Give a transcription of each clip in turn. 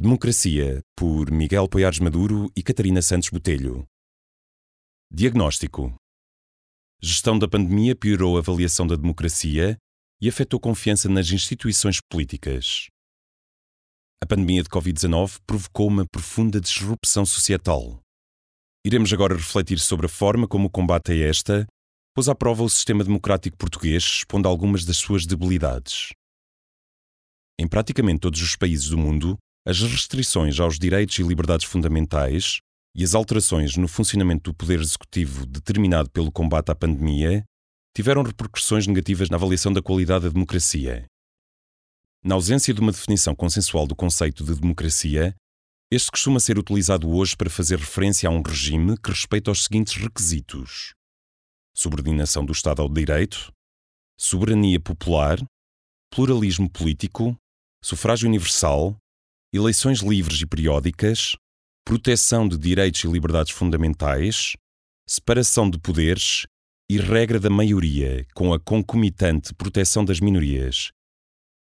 Democracia, por Miguel Poiares Maduro e Catarina Santos Botelho. Diagnóstico: Gestão da pandemia piorou a avaliação da democracia e afetou confiança nas instituições políticas. A pandemia de Covid-19 provocou uma profunda disrupção societal. Iremos agora refletir sobre a forma como o combate a esta pôs à prova o sistema democrático português, expondo algumas das suas debilidades. Em praticamente todos os países do mundo, as restrições aos direitos e liberdades fundamentais e as alterações no funcionamento do poder executivo determinado pelo combate à pandemia tiveram repercussões negativas na avaliação da qualidade da democracia. Na ausência de uma definição consensual do conceito de democracia, este costuma ser utilizado hoje para fazer referência a um regime que respeita os seguintes requisitos: subordinação do Estado ao direito, soberania popular, pluralismo político, sufrágio universal, eleições livres e periódicas, proteção de direitos e liberdades fundamentais, separação de poderes e regra da maioria, com a concomitante proteção das minorias.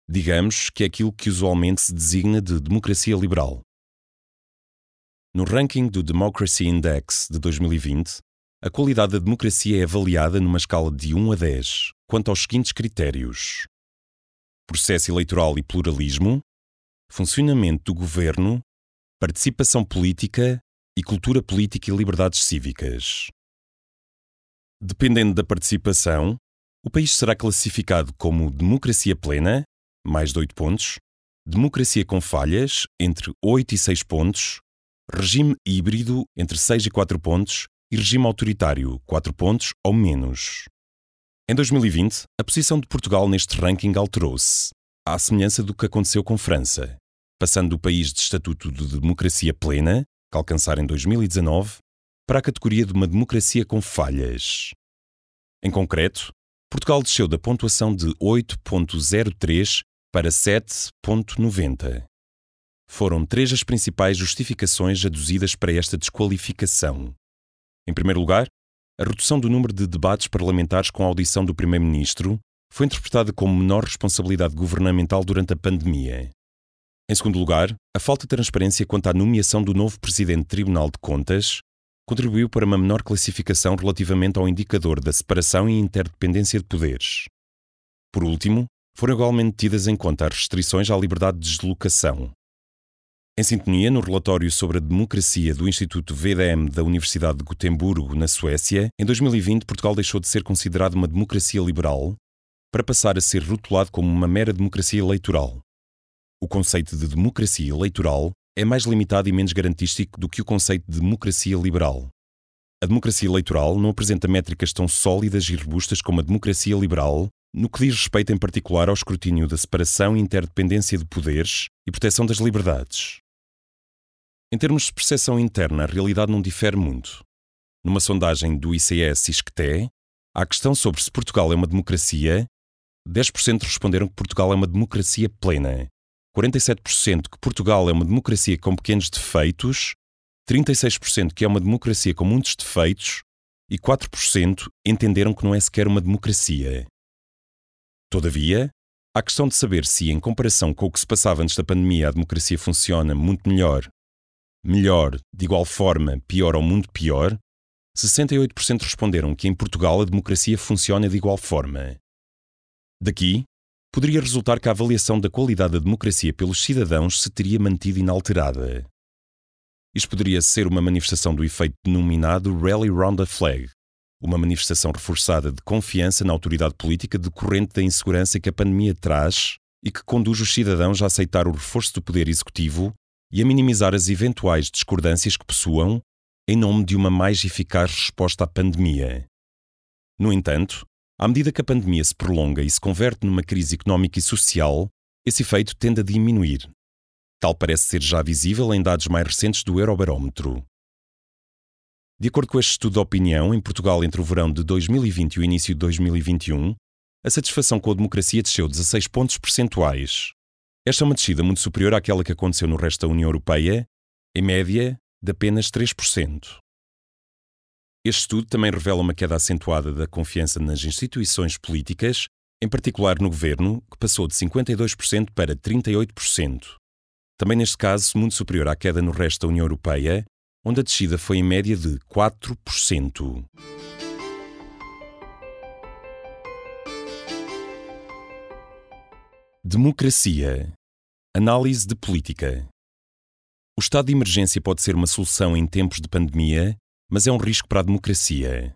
Digamos que é aquilo que usualmente se designa de democracia liberal. No ranking do Democracy Index de 2020, a qualidade da democracia é avaliada numa escala de 1 a 10, quanto aos seguintes critérios: processo eleitoral e pluralismo, funcionamento do governo, participação política e cultura política e liberdades cívicas. Dependendo da participação, o país será classificado como democracia plena, mais de 8 pontos, democracia com falhas, entre 8 e 6 pontos, regime híbrido, entre 6 e 4 pontos, e regime autoritário, 4 pontos ou menos. Em 2020, a posição de Portugal neste ranking alterou-se à semelhança do que aconteceu com França, passando do país de estatuto de democracia plena, que alcançara em 2019, para a categoria de uma democracia com falhas. Em concreto, Portugal desceu da pontuação de 8.03 para 7.90. Foram três as principais justificações aduzidas para esta desqualificação. Em primeiro lugar, a redução do número de debates parlamentares com a audição do Primeiro-Ministro, foi interpretada como menor responsabilidade governamental durante a pandemia. Em segundo lugar, a falta de transparência quanto à nomeação do novo presidente do Tribunal de Contas contribuiu para uma menor classificação relativamente ao indicador da separação e interdependência de poderes. Por último, foram igualmente tidas em conta as restrições à liberdade de deslocação. Em sintonia, no relatório sobre a democracia do Instituto VDM da Universidade de Gotemburgo, na Suécia, em 2020 Portugal deixou de ser considerado uma democracia liberal para passar a ser rotulado como uma mera democracia eleitoral. O conceito de democracia eleitoral é mais limitado e menos garantístico do que o conceito de democracia liberal. A democracia eleitoral não apresenta métricas tão sólidas e robustas como a democracia liberal, no que diz respeito em particular ao escrutínio da separação e interdependência de poderes e proteção das liberdades. Em termos de percepção interna, a realidade não difere muito. Numa sondagem do ICS ISCTE, à questão sobre se Portugal é uma democracia, 10% responderam que Portugal é uma democracia plena, 47% que Portugal é uma democracia com pequenos defeitos, 36% que é uma democracia com muitos defeitos. E 4% entenderam que não é sequer uma democracia. Todavia, a questão de saber se, em comparação com o que se passava antes da pandemia, a democracia funciona muito melhor, melhor, de igual forma, pior ou muito pior, 68% responderam que em Portugal a democracia funciona de igual forma. Daqui, poderia resultar que a avaliação da qualidade da democracia pelos cidadãos se teria mantido inalterada. Isto poderia ser uma manifestação do efeito denominado Rally Round the Flag, uma manifestação reforçada de confiança na autoridade política decorrente da insegurança que a pandemia traz e que conduz os cidadãos a aceitar o reforço do poder executivo e a minimizar as eventuais discordâncias que possuam em nome de uma mais eficaz resposta à pandemia. No entanto, à medida que a pandemia se prolonga e se converte numa crise económica e social, esse efeito tende a diminuir. Tal parece ser já visível em dados mais recentes do Eurobarómetro. De acordo com este estudo de opinião, em Portugal entre o verão de 2020 e o início de 2021, a satisfação com a democracia desceu 16 pontos percentuais. Esta é uma descida muito superior àquela que aconteceu no resto da União Europeia, em média de apenas 3%. Este estudo também revela uma queda acentuada da confiança nas instituições políticas, em particular no governo, que passou de 52% para 38%. Também neste caso, muito superior à queda no resto da União Europeia, onde a descida foi em média de 4%. Democracia. Análise de política. O estado de emergência pode ser uma solução em tempos de pandemia, mas é um risco para a democracia.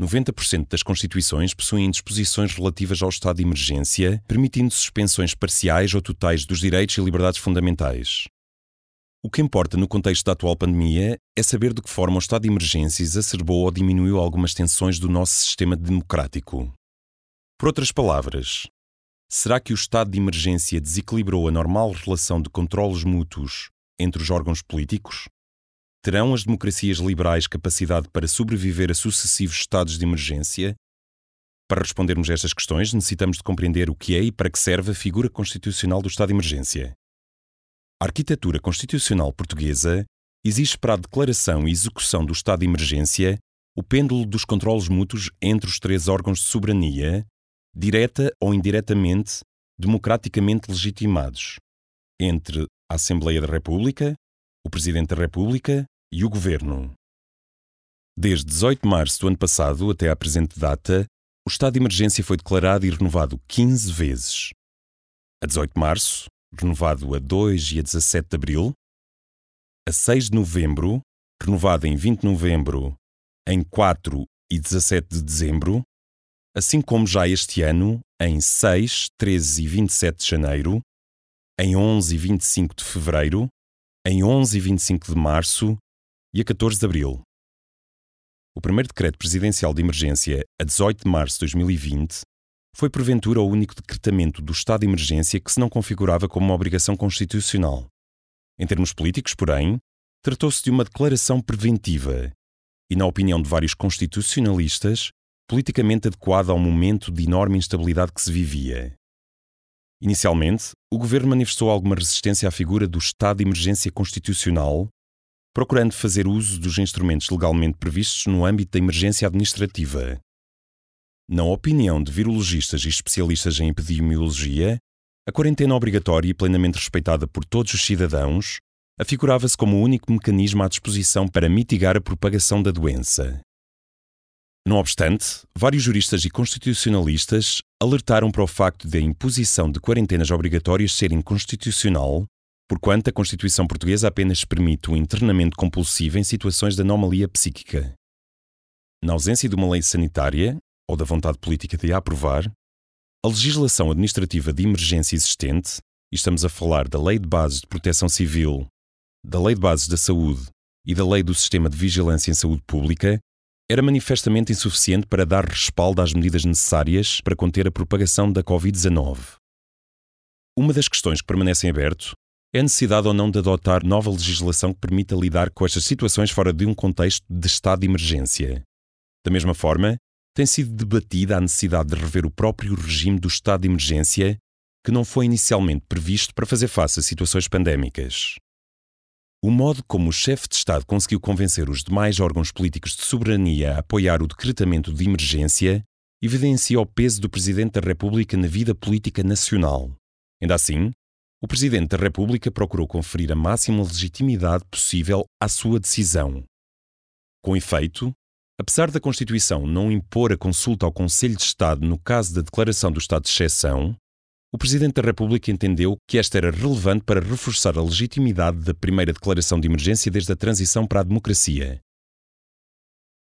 90% das constituições possuem disposições relativas ao estado de emergência, permitindo suspensões parciais ou totais dos direitos e liberdades fundamentais. O que importa no contexto da atual pandemia é saber de que forma o estado de emergência exacerbou ou diminuiu algumas tensões do nosso sistema democrático. Por outras palavras, será que o estado de emergência desequilibrou a normal relação de controlos mútuos entre os órgãos políticos? Terão as democracias liberais capacidade para sobreviver a sucessivos estados de emergência? Para respondermos a estas questões, necessitamos de compreender o que é e para que serve a figura constitucional do estado de emergência. A arquitetura constitucional portuguesa exige para a declaração e execução do estado de emergência o pêndulo dos controlos mútuos entre os três órgãos de soberania, direta ou indiretamente, democraticamente legitimados, entre a Assembleia da República, o Presidente da República e o Governo. Desde 18 de março do ano passado até à presente data, o estado de emergência foi declarado e renovado 15 vezes. A 18 de março, renovado a 2 e a 17 de abril, a 6 de novembro, renovado em 20 de novembro, em 4 e 17 de dezembro, assim como já este ano, em 6, 13 e 27 de janeiro, em 11 e 25 de fevereiro, em 11 e 25 de março e a 14 de abril. O primeiro decreto presidencial de emergência, a 18 de março de 2020, foi porventura o único decretamento do estado de emergência que se não configurava como uma obrigação constitucional. Em termos políticos, porém, tratou-se de uma declaração preventiva e, na opinião de vários constitucionalistas, politicamente adequada ao momento de enorme instabilidade que se vivia. Inicialmente, o governo manifestou alguma resistência à figura do estado de emergência constitucional, procurando fazer uso dos instrumentos legalmente previstos no âmbito da emergência administrativa. Na opinião de virologistas e especialistas em epidemiologia, a quarentena obrigatória e plenamente respeitada por todos os cidadãos afigurava-se como o único mecanismo à disposição para mitigar a propagação da doença. Não obstante, vários juristas e constitucionalistas alertaram para o facto de a imposição de quarentenas obrigatórias ser inconstitucional, porquanto a Constituição Portuguesa apenas permite o internamento compulsivo em situações de anomalia psíquica. Na ausência de uma lei sanitária, ou da vontade política de a aprovar, a legislação administrativa de emergência existente, e estamos a falar da Lei de Bases de Proteção Civil, da Lei de Bases da Saúde e da Lei do Sistema de Vigilância em Saúde Pública, era manifestamente insuficiente para dar respaldo às medidas necessárias para conter a propagação da Covid-19. Uma das questões que permanecem aberto é a necessidade ou não de adotar nova legislação que permita lidar com estas situações fora de um contexto de estado de emergência. Da mesma forma, tem sido debatida a necessidade de rever o próprio regime do estado de emergência, que não foi inicialmente previsto para fazer face a situações pandémicas. O modo como o chefe de Estado conseguiu convencer os demais órgãos políticos de soberania a apoiar o decretamento de emergência evidencia o peso do Presidente da República na vida política nacional. Ainda assim, o Presidente da República procurou conferir a máxima legitimidade possível à sua decisão. Com efeito, Apesar da Constituição não impor a consulta ao Conselho de Estado no caso da declaração do estado de exceção, o Presidente da República entendeu que esta era relevante para reforçar a legitimidade da primeira declaração de emergência desde a transição para a democracia.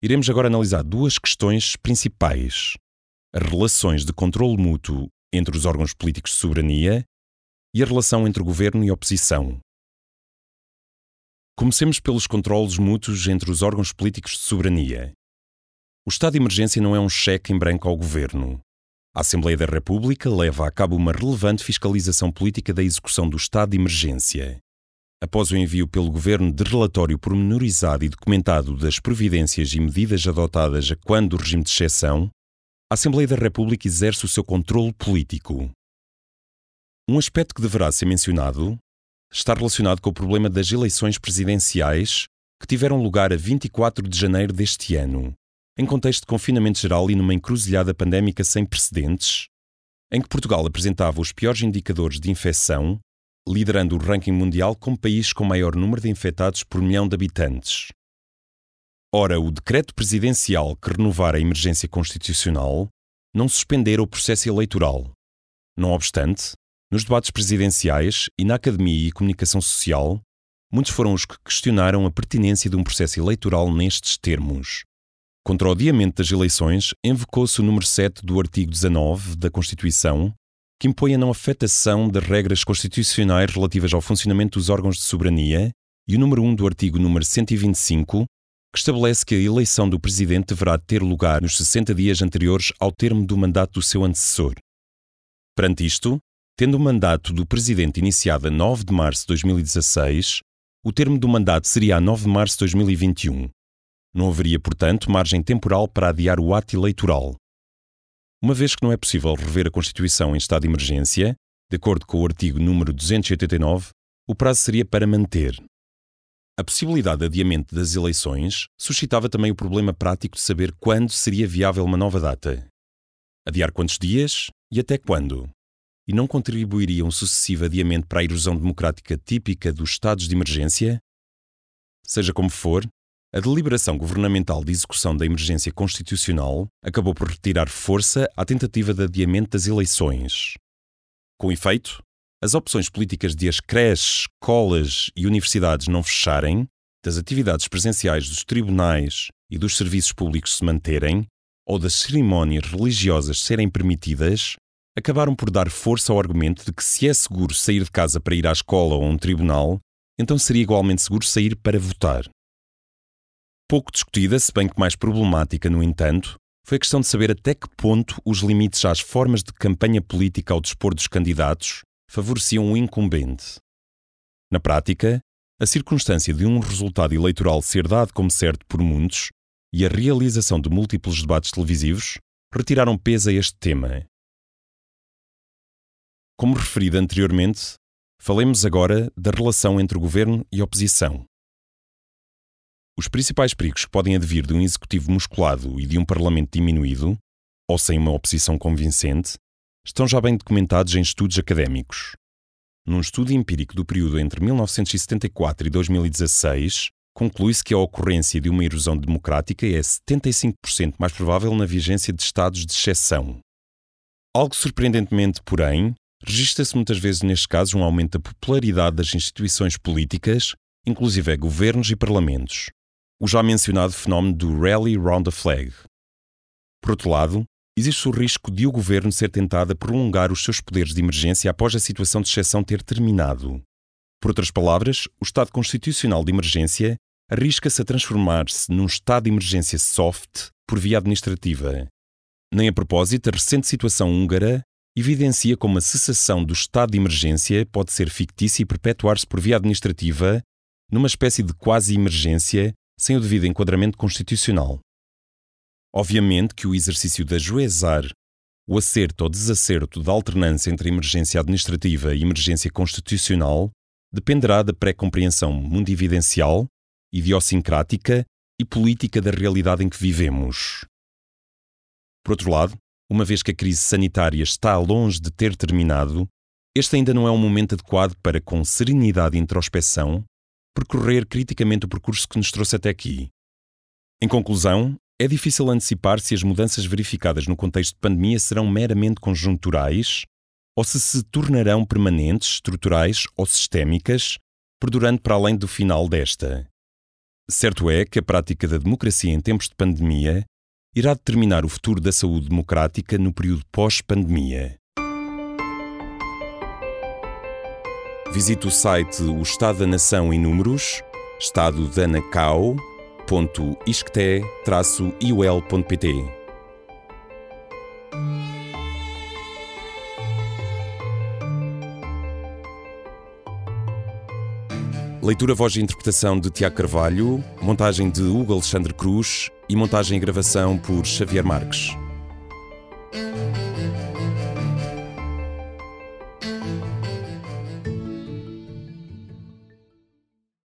Iremos agora analisar duas questões principais: as relações de controle mútuo entre os órgãos políticos de soberania e a relação entre governo e oposição. Comecemos pelos controlos mútuos entre os órgãos políticos de soberania. O estado de emergência não é um cheque em branco ao governo. A Assembleia da República leva a cabo uma relevante fiscalização política da execução do estado de emergência. Após o envio pelo Governo de relatório pormenorizado e documentado das providências e medidas adotadas a quando do regime de exceção, a Assembleia da República exerce o seu controle político. Um aspecto que deverá ser mencionado está relacionado com o problema das eleições presidenciais que tiveram lugar a 24 de janeiro deste ano, em contexto de confinamento geral e numa encruzilhada pandémica sem precedentes, em que Portugal apresentava os piores indicadores de infecção, liderando o ranking mundial como país com maior número de infectados por milhão de habitantes. Ora, o decreto presidencial que renovara a emergência constitucional não suspendera o processo eleitoral. Não obstante, nos debates presidenciais e na academia e comunicação social, muitos foram os que questionaram a pertinência de um processo eleitoral nestes termos, Contra o adiamento das eleições, invocou-se o número 7 do artigo 19 da Constituição, que impõe a não afetação das regras constitucionais relativas ao funcionamento dos órgãos de soberania, e o número 1 do artigo número 125, que estabelece que a eleição do presidente deverá ter lugar nos 60 dias anteriores ao termo do mandato do seu antecessor. Perante isto, tendo o mandato do presidente iniciado a 9 de março de 2016, o termo do mandato seria a 9 de março de 2021. Não haveria, portanto, margem temporal para adiar o ato eleitoral. Uma vez que não é possível rever a Constituição em estado de emergência, de acordo com o artigo número 289, o prazo seria para manter. A possibilidade de adiamento das eleições suscitava também o problema prático de saber quando seria viável uma nova data. Adiar quantos dias e até quando? E não contribuiria um sucessivo adiamento para a erosão democrática típica dos estados de emergência? Seja como for, a deliberação governamental de execução da emergência constitucional acabou por retirar força à tentativa de adiamento das eleições. Com efeito, as opções políticas de as creches, escolas e universidades não fecharem, das atividades presenciais dos tribunais e dos serviços públicos se manterem, ou das cerimónias religiosas serem permitidas, acabaram por dar força ao argumento de que se é seguro sair de casa para ir à escola ou a um tribunal, então seria igualmente seguro sair para votar. Pouco discutida, se bem que mais problemática, no entanto, foi a questão de saber até que ponto os limites às formas de campanha política ao dispor dos candidatos favoreciam o incumbente. Na prática, a circunstância de um resultado eleitoral ser dado como certo por muitos e a realização de múltiplos debates televisivos retiraram peso a este tema. Como referido anteriormente, falemos agora da relação entre governo e oposição. Os principais perigos que podem advir de um executivo musculado e de um parlamento diminuído, ou sem uma oposição convincente, estão já bem documentados em estudos académicos. Num estudo empírico do período entre 1974 e 2016, conclui-se que a ocorrência de uma erosão democrática é 75% mais provável na vigência de estados de exceção. Algo surpreendentemente, porém, registra-se muitas vezes nestes casos um aumento da popularidade das instituições políticas, inclusive governos e parlamentos, o já mencionado fenómeno do Rally Round the Flag. Por outro lado, existe o risco de o governo ser tentado a prolongar os seus poderes de emergência após a situação de exceção ter terminado. Por outras palavras, o estado constitucional de emergência arrisca-se a transformar-se num estado de emergência soft por via administrativa. Nem a propósito, a recente situação húngara evidencia como a cessação do estado de emergência pode ser fictícia e perpetuar-se por via administrativa numa espécie de quase emergência sem o devido enquadramento constitucional. Obviamente que o exercício de ajuizar o acerto ou desacerto da alternância entre emergência administrativa e emergência constitucional dependerá da pré-compreensão mundividencial, idiosincrática e política da realidade em que vivemos. Por outro lado, uma vez que a crise sanitária está longe de ter terminado, este ainda não é um momento adequado para, com serenidade e introspeção, percorrer criticamente o percurso que nos trouxe até aqui. Em conclusão, é difícil antecipar se as mudanças verificadas no contexto de pandemia serão meramente conjunturais ou se se tornarão permanentes, estruturais ou sistémicas, perdurando para além do final desta. Certo é que a prática da democracia em tempos de pandemia irá determinar o futuro da saúde democrática no período pós-pandemia. Visite o site O Estado da Nação em Números, estadodanacau.iscte-iol.pt. Leitura, voz e interpretação de Tiago Carvalho, montagem de Hugo Alexandre Cruz e montagem e gravação por Xavier Marques.